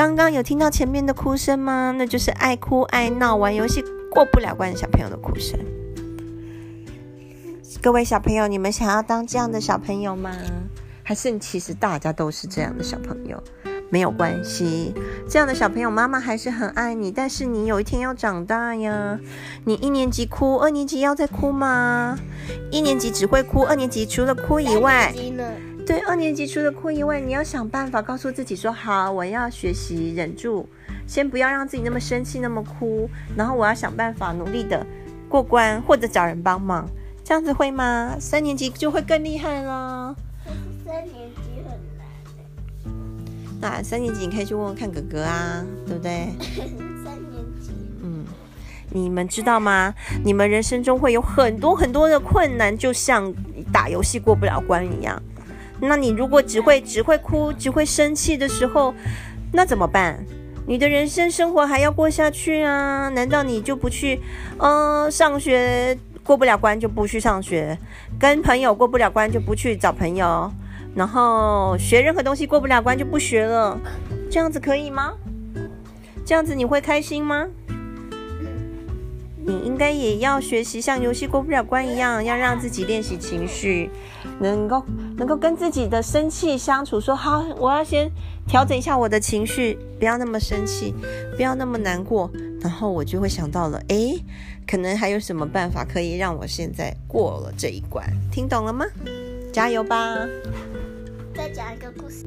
刚刚有听到前面的哭声吗？那就是爱哭爱闹、玩游戏过不了关的小朋友的哭声。各位小朋友，你们想要当这样的小朋友吗？还是其实大家都是这样的小朋友？没有关系，这样的小朋友妈妈还是很爱你。但是你有一天要长大呀，你一年级哭，二年级要再哭吗？一年级只会哭，二年级除了哭以外，对，二年级除了哭以外，你要想办法告诉自己说：好，我要学习忍住，先不要让自己那么生气，那么哭，然后我要想办法努力的过关，或者找人帮忙，这样子会吗？三年级就会更厉害了。三年级很难的。那三年级你可以去问问看哥哥啊，对不对？三年级。嗯，你们知道吗？你们人生中会有很多很多的困难，就像打游戏过不了关一样。那你如果只会只会哭，只会生气的时候，那怎么办？你的人生生活还要过下去啊？难道你就不去，呃，上学过不了关就不去上学，跟朋友过不了关就不去找朋友？然后学任何东西过不了关就不学了，这样子可以吗？这样子你会开心吗？你应该也要学习像游戏过不了关一样，要让自己练习情绪，能够能够跟自己的生气相处。说好，我要先调整一下我的情绪，不要那么生气，不要那么难过。然后我就会想到了，诶，可能还有什么办法可以让我现在过了这一关？听懂了吗？加油吧！再讲一个故事。